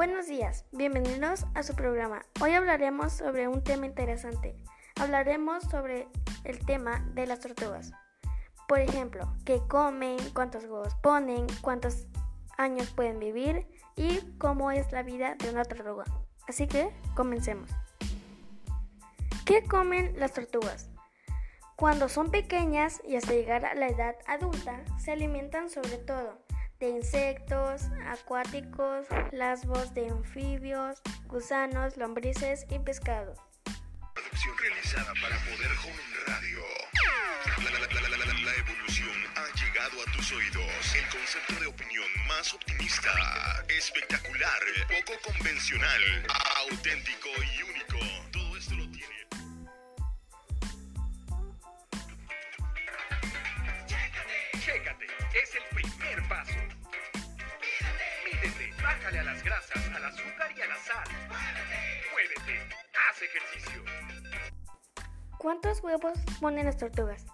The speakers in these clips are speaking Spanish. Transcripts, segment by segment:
Buenos días, bienvenidos a su programa. Hoy hablaremos sobre un tema interesante. Hablaremos sobre el tema de las tortugas. Por ejemplo, qué comen, cuántos huevos ponen, cuántos años pueden vivir y cómo es la vida de una tortuga. Así que comencemos. ¿Qué comen las tortugas? Cuando son pequeñas y hasta llegar a la edad adulta, se alimentan sobre todo de insectos acuáticos, lasbos de anfibios, gusanos, lombrices y pescados. Producción realizada para Poder Joven Radio. La, la, la, la, evolución ha llegado a tus oídos. El concepto de opinión más optimista, espectacular, poco convencional, auténtico y único. A las grasas, al azúcar y a la. Muévete, haz ejercicio. ¿Cuántos huevos ponen las tortugas?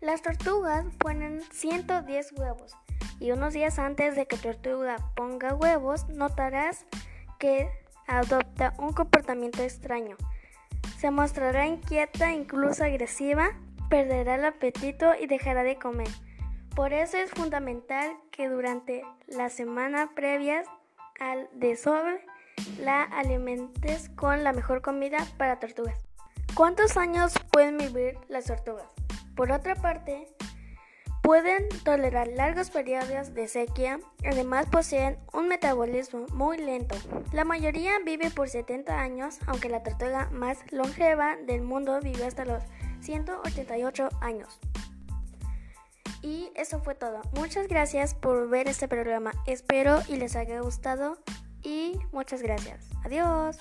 Las tortugas ponen 110 huevos y unos días antes de que tu tortuga ponga huevos notarás que adopta un comportamiento extraño. Se mostrará inquieta, incluso agresiva, perderá el apetito y dejará de comer. Por eso es fundamental que durante la semana previas al desove la alimentes con la mejor comida para tortugas. ¿Cuántos años pueden vivir las tortugas? Por otra parte, pueden tolerar largos periodos de sequía, además poseen un metabolismo muy lento. La mayoría vive por 70 años, aunque la tortuga más longeva del mundo vive hasta los 188 años. Y eso fue todo. Muchas gracias por ver este programa. Espero y les haya gustado. Y muchas gracias. Adiós.